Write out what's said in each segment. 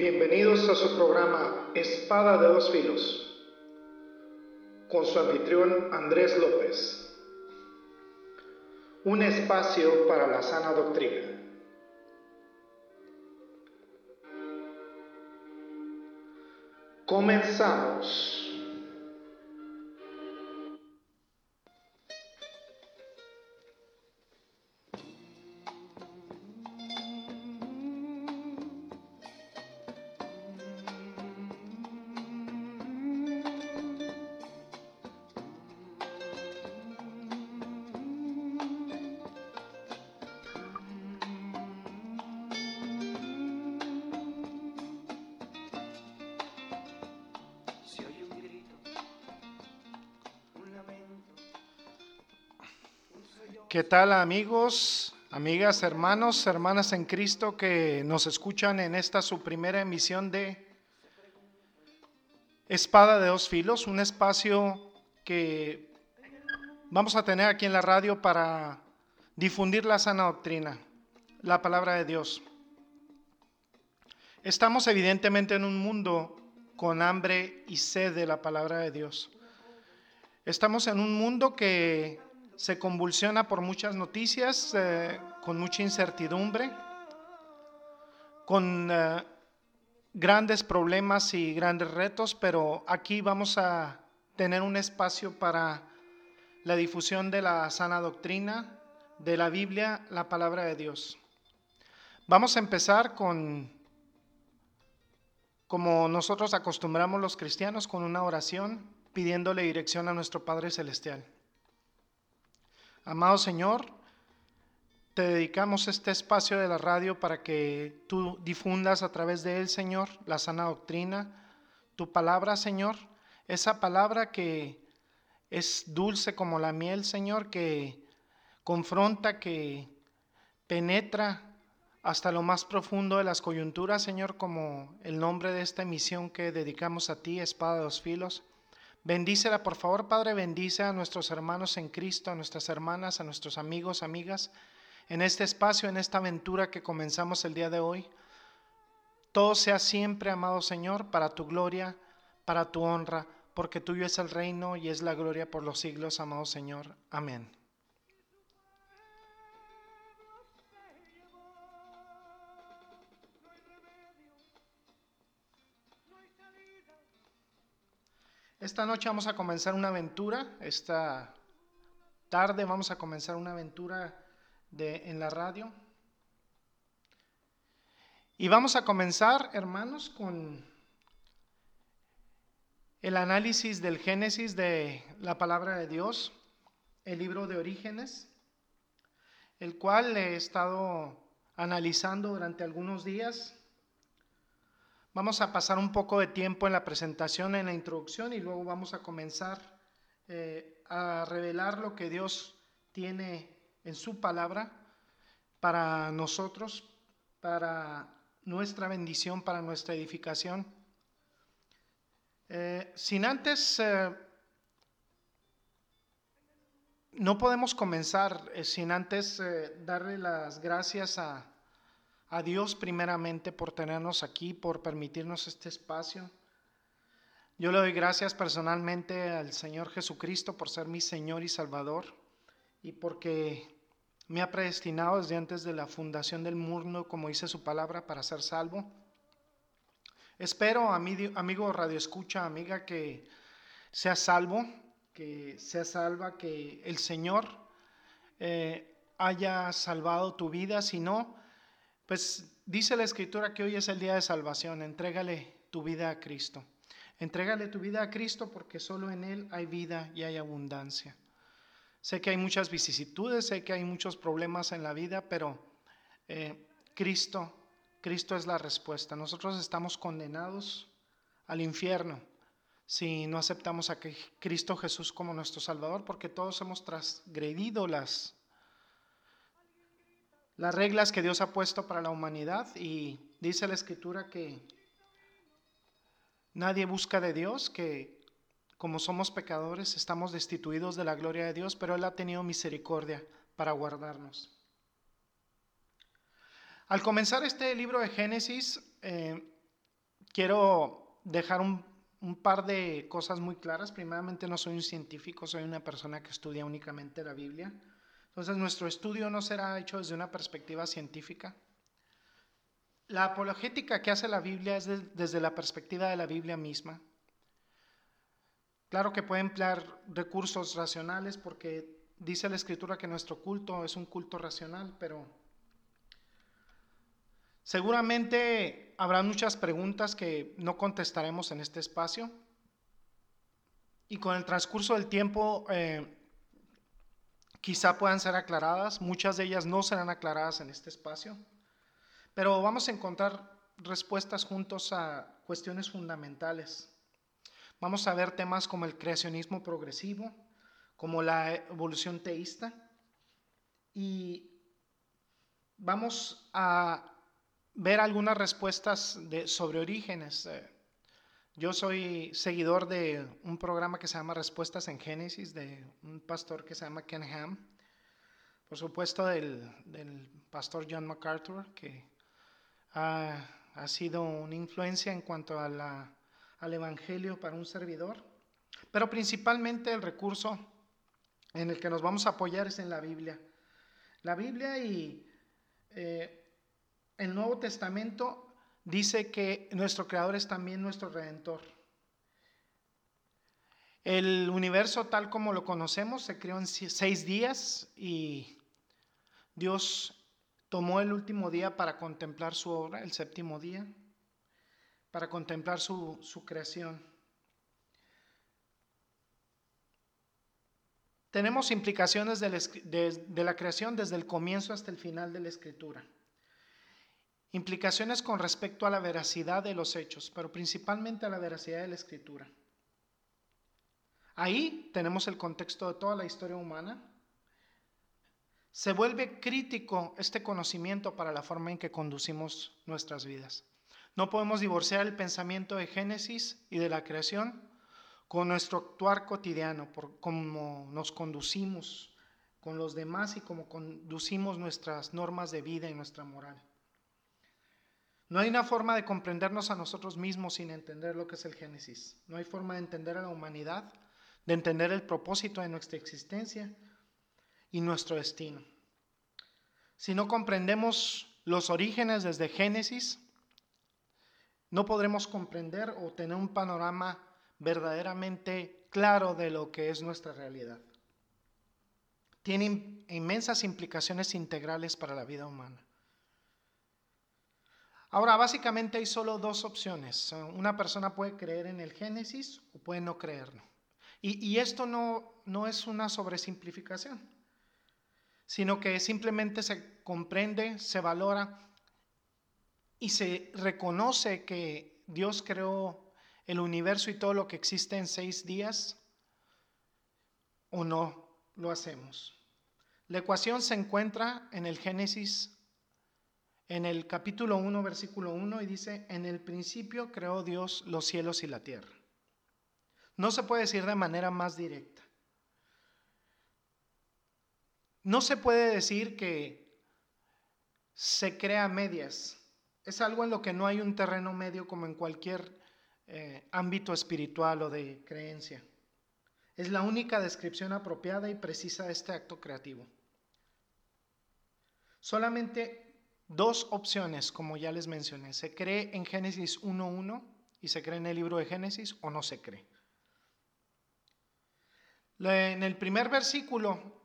Bienvenidos a su programa Espada de dos filos con su anfitrión Andrés López. Un espacio para la sana doctrina. Comenzamos. ¿Qué tal amigos, amigas, hermanos, hermanas en Cristo que nos escuchan en esta su primera emisión de Espada de dos filos, un espacio que vamos a tener aquí en la radio para difundir la sana doctrina, la palabra de Dios. Estamos evidentemente en un mundo con hambre y sed de la palabra de Dios. Estamos en un mundo que se convulsiona por muchas noticias, eh, con mucha incertidumbre, con eh, grandes problemas y grandes retos, pero aquí vamos a tener un espacio para la difusión de la sana doctrina, de la Biblia, la palabra de Dios. Vamos a empezar con, como nosotros acostumbramos los cristianos, con una oración pidiéndole dirección a nuestro Padre Celestial. Amado Señor, te dedicamos este espacio de la radio para que tú difundas a través de él, Señor, la sana doctrina, tu palabra, Señor, esa palabra que es dulce como la miel, Señor, que confronta, que penetra hasta lo más profundo de las coyunturas, Señor, como el nombre de esta emisión que dedicamos a ti, Espada de los Filos. Bendícela, por favor, Padre, bendice a nuestros hermanos en Cristo, a nuestras hermanas, a nuestros amigos, amigas, en este espacio, en esta aventura que comenzamos el día de hoy. Todo sea siempre, amado Señor, para tu gloria, para tu honra, porque tuyo es el reino y es la gloria por los siglos, amado Señor. Amén. Esta noche vamos a comenzar una aventura, esta tarde vamos a comenzar una aventura de, en la radio. Y vamos a comenzar, hermanos, con el análisis del Génesis de la palabra de Dios, el libro de Orígenes, el cual he estado analizando durante algunos días Vamos a pasar un poco de tiempo en la presentación, en la introducción y luego vamos a comenzar eh, a revelar lo que Dios tiene en su palabra para nosotros, para nuestra bendición, para nuestra edificación. Eh, sin antes, eh, no podemos comenzar sin antes darle las gracias a a Dios primeramente por tenernos aquí, por permitirnos este espacio. Yo le doy gracias personalmente al Señor Jesucristo por ser mi Señor y Salvador y porque me ha predestinado desde antes de la fundación del mundo, como dice su palabra, para ser salvo. Espero, amigo Radio Escucha, amiga, que sea salvo, que sea salva, que el Señor eh, haya salvado tu vida. Si no, pues dice la escritura que hoy es el día de salvación, entrégale tu vida a Cristo. Entrégale tu vida a Cristo porque solo en Él hay vida y hay abundancia. Sé que hay muchas vicisitudes, sé que hay muchos problemas en la vida, pero eh, Cristo, Cristo es la respuesta. Nosotros estamos condenados al infierno si no aceptamos a Cristo Jesús como nuestro Salvador, porque todos hemos transgredido las las reglas que Dios ha puesto para la humanidad y dice la escritura que nadie busca de Dios, que como somos pecadores estamos destituidos de la gloria de Dios, pero Él ha tenido misericordia para guardarnos. Al comenzar este libro de Génesis, eh, quiero dejar un, un par de cosas muy claras. Primeramente, no soy un científico, soy una persona que estudia únicamente la Biblia. Entonces, nuestro estudio no será hecho desde una perspectiva científica. La apologética que hace la Biblia es desde la perspectiva de la Biblia misma. Claro que puede emplear recursos racionales porque dice la escritura que nuestro culto es un culto racional, pero seguramente habrá muchas preguntas que no contestaremos en este espacio. Y con el transcurso del tiempo eh, quizá puedan ser aclaradas, muchas de ellas no serán aclaradas en este espacio. Pero vamos a encontrar respuestas juntos a cuestiones fundamentales. Vamos a ver temas como el creacionismo progresivo, como la evolución teísta, y vamos a ver algunas respuestas sobre orígenes. Yo soy seguidor de un programa que se llama Respuestas en Génesis, de un pastor que se llama Ken Ham, por supuesto del, pastor John MacArthur, que ha, sido una influencia en cuanto al Evangelio para un servidor, pero principalmente el recurso en el que nos vamos a apoyar es en la Biblia. La Biblia y eh, el Nuevo Testamento dice que nuestro Creador es también nuestro Redentor. El universo tal como lo conocemos se creó en seis días y Dios tomó el último día para contemplar su obra, el séptimo día, para contemplar su, creación. Tenemos implicaciones de, la creación desde el comienzo hasta el final de la escritura. Implicaciones con respecto a la veracidad de los hechos, pero principalmente a la veracidad de la escritura. Ahí tenemos el contexto de toda la historia humana, se vuelve crítico este conocimiento para la forma en que conducimos nuestras vidas. No podemos divorciar el pensamiento de Génesis y de la creación con nuestro actuar cotidiano, por cómo nos conducimos con los demás y cómo conducimos nuestras normas de vida y nuestra moral. No hay una forma de comprendernos a nosotros mismos sin entender lo que es el Génesis. No hay forma de entender a la humanidad, de entender el propósito de nuestra existencia y nuestro destino. Si no comprendemos los orígenes desde Génesis, no podremos comprender o tener un panorama verdaderamente claro de lo que es nuestra realidad. Tiene inmensas implicaciones integrales para la vida humana. Ahora, básicamente hay solo dos opciones. Una persona puede creer en el Génesis o puede no creerlo. Y, esto no, no es una sobresimplificación sino que simplemente se comprende, se valora y se reconoce que Dios creó el universo y todo lo que existe en seis días, o no lo hacemos. La ecuación se encuentra en el Génesis, en el capítulo 1, versículo 1, y dice, en el principio creó Dios los cielos y la tierra. No se puede decir de manera más directa. No se puede decir que se crea medias. Es algo en lo que no hay un terreno medio como en cualquier eh, ámbito espiritual o de creencia. Es la única descripción apropiada y precisa de este acto creativo. Solamente dos opciones, como ya les mencioné. Se cree en Génesis 1.1 y se cree en el libro de Génesis o no se cree. En el primer versículo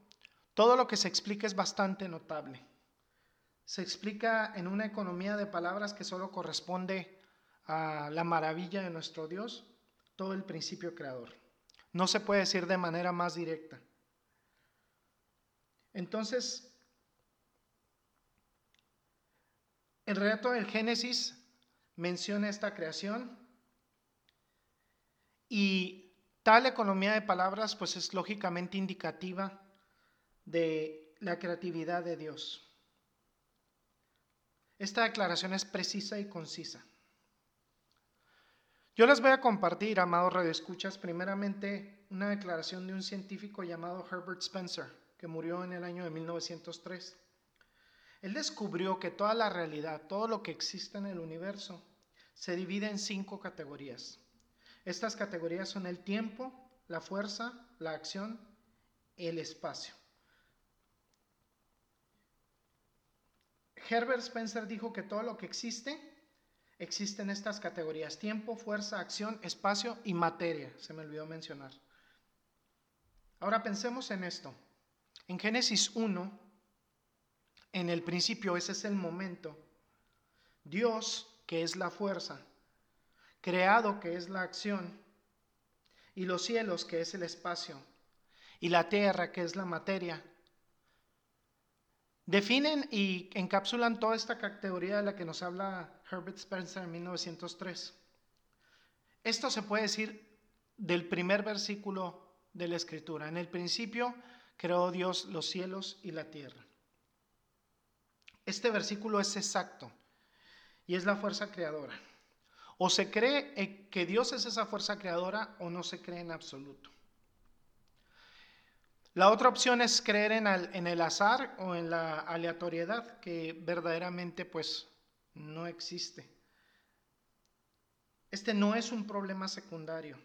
todo lo que se explica es bastante notable. Se explica en una economía de palabras que solo corresponde a la maravilla de nuestro Dios, todo el principio creador. No se puede decir de manera más directa. Entonces, el relato del Génesis menciona esta creación y tal economía de palabras pues es lógicamente indicativa de la creatividad de Dios. Esta declaración es precisa y concisa. Yo les voy a compartir, amados redescuchas, primeramente una declaración de un científico llamado Herbert Spencer, que murió en el año de 1903. Él descubrió que toda la realidad, todo lo que existe en el universo, se divide en cinco categorías. Estas categorías son el tiempo, la fuerza, la acción, el espacio. Herbert Spencer dijo que todo lo que existe existe en estas categorías, tiempo, fuerza, acción, espacio y materia, se me olvidó mencionar. Ahora pensemos en esto. En Génesis 1, en el principio, ese es el momento, Dios, que es la fuerza, creado, que es la acción, y los cielos, que es el espacio, y la tierra, que es la materia, definen y encapsulan toda esta categoría de la que nos habla Herbert Spencer en 1903. Esto se puede decir del primer versículo de la escritura. En el principio creó Dios los cielos y la tierra. Este versículo es exacto y es la fuerza creadora. O se cree eh, que Dios es esa fuerza creadora o no se cree en absoluto. La otra opción es creer en el, azar o en la aleatoriedad, que verdaderamente pues no existe. Este no es un problema secundario.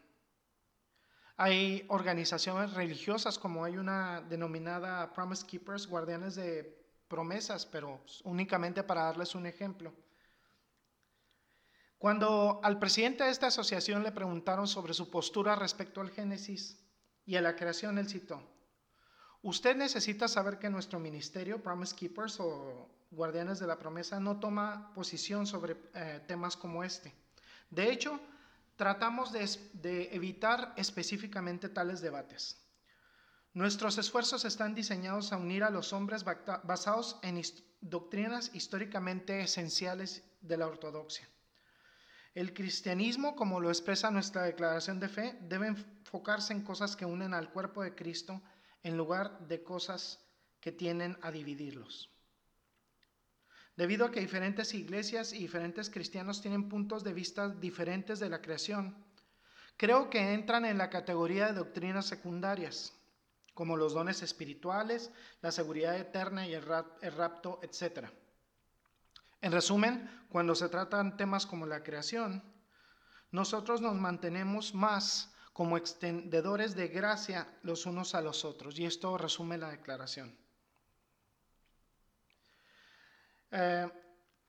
Hay organizaciones religiosas como hay una denominada Promise Keepers, guardianes de promesas, pero únicamente para darles un ejemplo. Cuando al presidente de esta asociación le preguntaron sobre su postura respecto al Génesis y a la creación, él citó, usted necesita saber que nuestro ministerio, Promise Keepers o Guardianes de la Promesa, no toma posición sobre eh, temas como este. De hecho, tratamos de evitar específicamente tales debates. Nuestros esfuerzos están diseñados a unir a los hombres basados en doctrinas históricamente esenciales de la ortodoxia. El cristianismo, como lo expresa nuestra declaración de fe, debe enfocarse en cosas que unen al cuerpo de Cristo en lugar de cosas que tienden a dividirlos. Debido a que diferentes iglesias y diferentes cristianos tienen puntos de vista diferentes de la creación, creo que entran en la categoría de doctrinas secundarias como los dones espirituales, la seguridad eterna y el, rapto, etc. En resumen, cuando se tratan temas como la creación, nosotros nos mantenemos más como extendedores de gracia los unos a los otros. Y esto resume la declaración. Eh,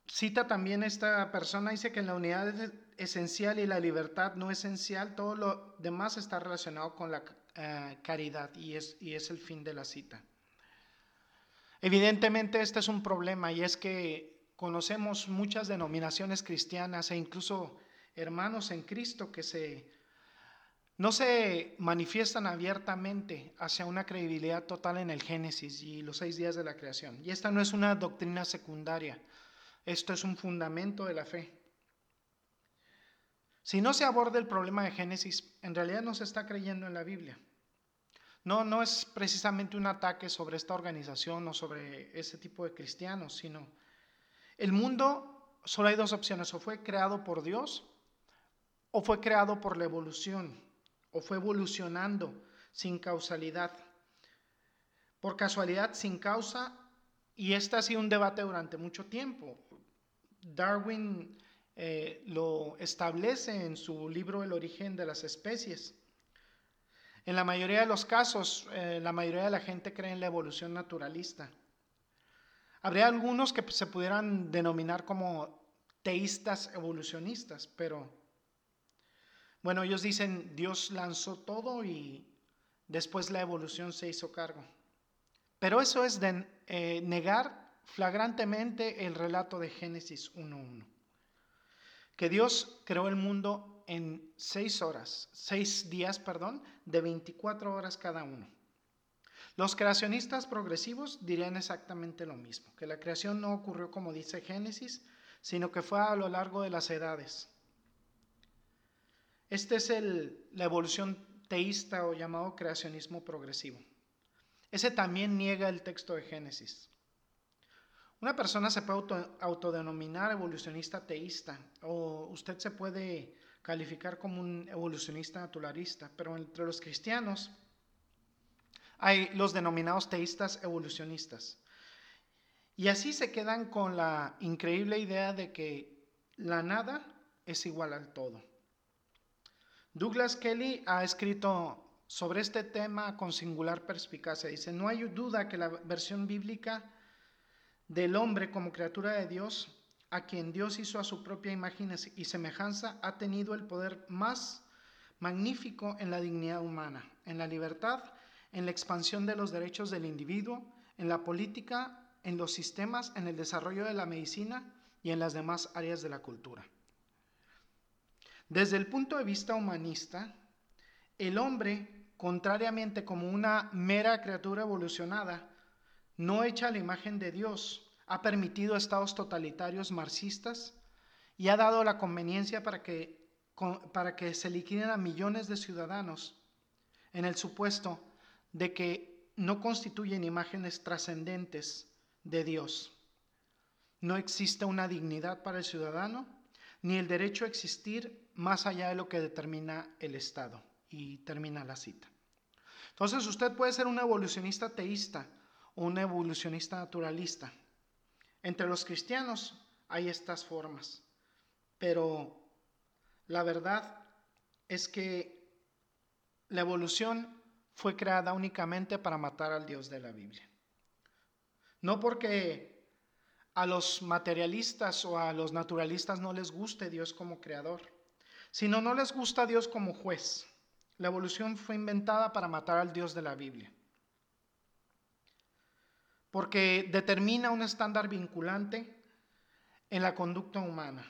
cita también esta persona, dice que la unidad es esencial y la libertad no esencial, todo lo demás está relacionado con la eh, caridad y es, y es el fin de la cita. Evidentemente este es un problema y es que conocemos muchas denominaciones cristianas e incluso hermanos en Cristo que se no se manifiestan abiertamente hacia una credibilidad total en el Génesis y los seis días de la creación. Y esta no es una doctrina secundaria, esto es un fundamento de la fe. Si no se aborda el problema de Génesis, en realidad no se está creyendo en la Biblia. No, no es precisamente un ataque sobre esta organización o sobre ese tipo de cristianos, sino el mundo, solo hay dos opciones, o fue creado por Dios o fue creado por la evolución, o fue evolucionando sin causalidad, por casualidad sin causa, y este ha sido un debate durante mucho tiempo. Darwin eh, lo establece en su libro El origen de las especies. En la mayoría de los casos, eh, la mayoría de la gente cree en la evolución naturalista. Habría algunos que se pudieran denominar como teístas evolucionistas, pero bueno, ellos dicen Dios lanzó todo y después la evolución se hizo cargo. Pero eso es eh, negar flagrantemente el relato de Génesis 1.1 que Dios creó el mundo en seis horas, seis días, perdón, de 24 horas cada uno. Los creacionistas progresivos dirían exactamente lo mismo, que la creación no ocurrió como dice Génesis, sino que fue a lo largo de las edades. Esta es el, la evolución teísta o llamado creacionismo progresivo. Ese también niega el texto de Génesis. Una persona se puede autodenominar evolucionista teísta o usted se puede calificar como un evolucionista naturalista, pero entre los cristianos hay los denominados teístas evolucionistas. Y así se quedan con la increíble idea de que la nada es igual al todo. Douglas Kelly ha escrito sobre este tema con singular perspicacia. Dice, no hay duda que la versión bíblica del hombre como criatura de Dios, a quien Dios hizo a su propia imagen y semejanza, ha tenido el poder más magnífico en la dignidad humana, en la libertad, en la expansión de los derechos del individuo, en la política, en los sistemas, en el desarrollo de la medicina y en las demás áreas de la cultura. Desde el punto de vista humanista, el hombre, contrariamente como una mera criatura evolucionada, no hecha a la imagen de Dios, ha permitido estados totalitarios marxistas y ha dado la conveniencia para que, para que se liquiden a millones de ciudadanos en el supuesto de que no constituyen imágenes trascendentes de Dios. No existe una dignidad para el ciudadano ni el derecho a existir más allá de lo que determina el Estado. Y termina la cita. Entonces usted puede ser un evolucionista teísta un evolucionista naturalista. Entre los cristianos hay estas formas, pero la verdad es que la evolución fue creada únicamente para matar al Dios de la Biblia. No porque a los materialistas o a los naturalistas no les guste Dios como creador, sino no les gusta Dios como juez. La evolución fue inventada para matar al Dios de la Biblia, porque determina un estándar vinculante en la conducta humana.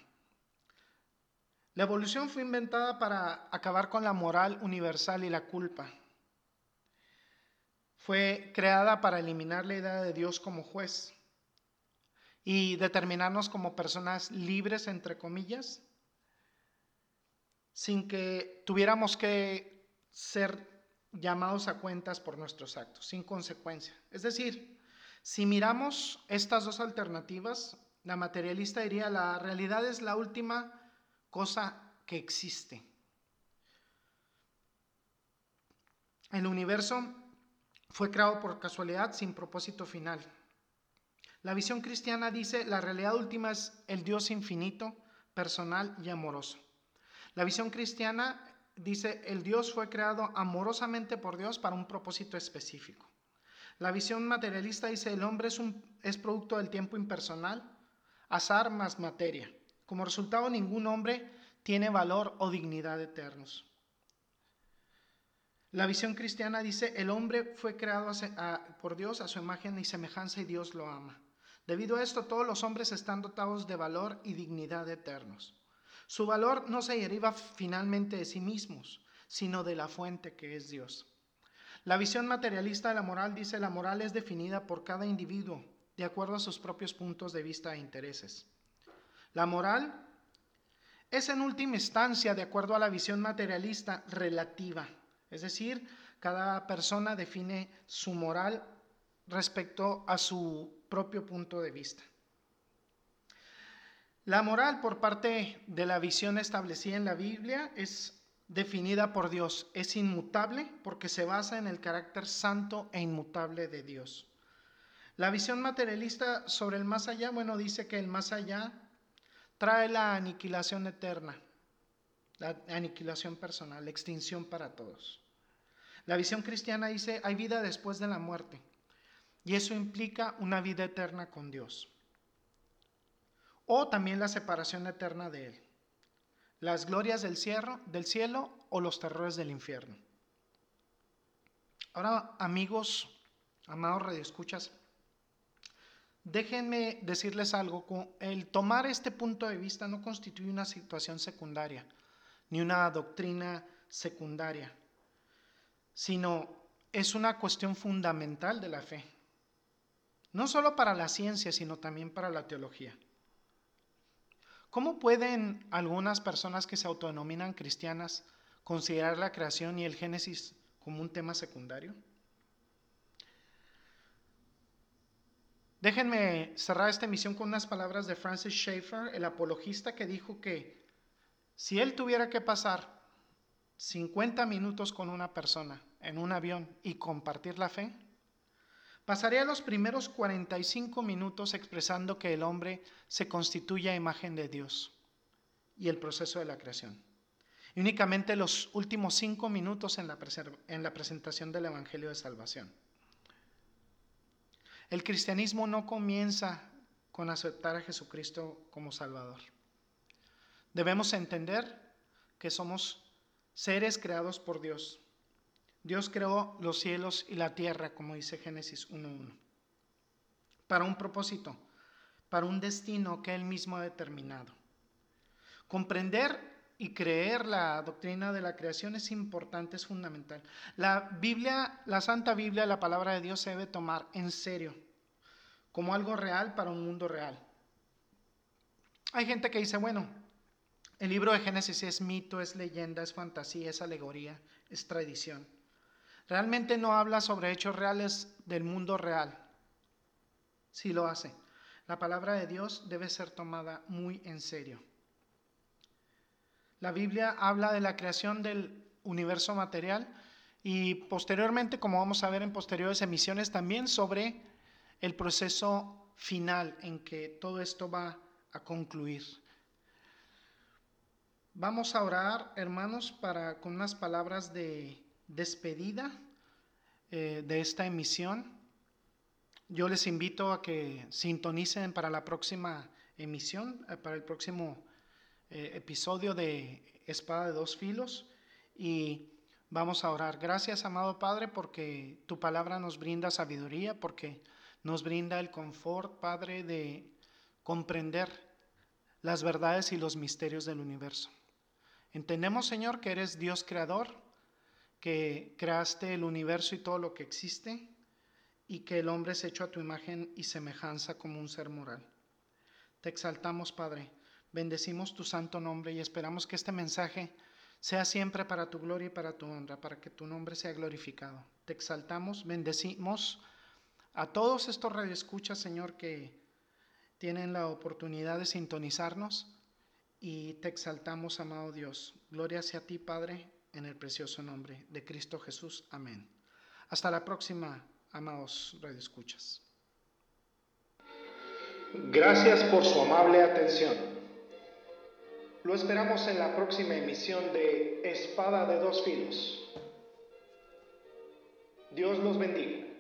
La evolución fue inventada para acabar con la moral universal y la culpa. Fue creada para eliminar la idea de Dios como juez y determinarnos como personas libres, entre comillas, sin que tuviéramos que ser llamados a cuentas por nuestros actos, sin consecuencia. Es decir, si miramos estas dos alternativas, la materialista diría, la realidad es la última cosa que existe. El universo fue creado por casualidad sin propósito final. La visión cristiana dice, la realidad última es el Dios infinito, personal y amoroso. La visión cristiana dice, el Dios fue creado amorosamente por Dios para un propósito específico. La visión materialista dice, el hombre es, un, es producto del tiempo impersonal, azar más materia. Como resultado, ningún hombre tiene valor o dignidad eternos. La visión cristiana dice, el hombre fue creado por Dios a su imagen y semejanza y Dios lo ama. Debido a esto, todos los hombres están dotados de valor y dignidad eternos. Su valor no se deriva finalmente de sí mismos, sino de la fuente que es Dios. La visión materialista de la moral dice la moral es definida por cada individuo de acuerdo a sus propios puntos de vista e intereses. La moral es en última instancia, de acuerdo a la visión materialista, relativa. Es decir, cada persona define su moral respecto a su propio punto de vista. La moral por parte de la visión establecida en la Biblia es definida por Dios, es inmutable porque se basa en el carácter santo e inmutable de Dios. La visión materialista sobre el más allá, bueno, dice que el más allá trae la aniquilación eterna, la aniquilación personal, la extinción para todos. La visión cristiana dice, hay vida después de la muerte, y eso implica una vida eterna con Dios o también la separación eterna de Él, las glorias del cielo, del cielo o los terrores del infierno. Ahora, amigos, amados radioescuchas, déjenme decirles algo. El tomar este punto de vista no constituye una situación secundaria, ni una doctrina secundaria, sino es una cuestión fundamental de la fe. No solo para la ciencia, sino también para la teología. ¿Cómo pueden algunas personas que se autodenominan cristianas considerar la creación y el Génesis como un tema secundario? Déjenme cerrar esta emisión con unas palabras de Francis Schaeffer, el apologista que dijo que si él tuviera que pasar 50 minutos con una persona en un avión y compartir la fe, Pasaría los primeros 45 minutos expresando que el hombre se constituye a imagen de Dios. y el proceso de la creación. Y únicamente los últimos cinco minutos en la presentación del Evangelio de Salvación. El cristianismo no comienza con aceptar a Jesucristo como Salvador. Debemos entender que somos seres creados por Dios. Dios creó los cielos y la tierra, como dice Génesis 1.1, para un propósito, para un destino que Él mismo ha determinado. Comprender y creer la doctrina de la creación es importante, es fundamental. La Biblia, la Santa Biblia, la palabra de Dios se debe tomar en serio, como algo real para un mundo real. Hay gente que dice, bueno, el libro de Génesis es mito, es leyenda, es fantasía, es alegoría, es tradición. Realmente no habla sobre hechos reales del mundo real. Sí lo hace. La palabra de Dios debe ser tomada muy en serio. La Biblia habla de la creación del universo material y posteriormente, como vamos a ver en posteriores emisiones, también sobre el proceso final en que todo esto va a concluir. Vamos a orar, hermanos, para con unas palabras de despedida eh, de esta emisión. Yo les invito a que sintonicen para la próxima emisión, eh, para el próximo eh, episodio de Espada de dos filos y vamos a orar. Gracias, amado Padre, porque tu palabra nos brinda sabiduría, porque nos brinda el confort, Padre, de comprender las verdades y los misterios del universo. Entendemos, Señor, que eres Dios creador, que creaste el universo y todo lo que existe, y que el hombre es hecho a tu imagen y semejanza como un ser moral. Te exaltamos, Padre, bendecimos tu santo nombre y esperamos que este mensaje sea siempre para tu gloria y para tu honra, para que tu nombre sea glorificado. Te exaltamos, bendecimos a todos estos radioescuchas, Señor, que tienen la oportunidad de sintonizarnos y te exaltamos, amado Dios. Gloria sea a ti, Padre, en el precioso nombre de Cristo Jesús. Amén. Hasta la próxima, amados radioescuchas. Gracias por su amable atención. Lo esperamos en la próxima emisión de Espada de dos filos. Dios los bendiga.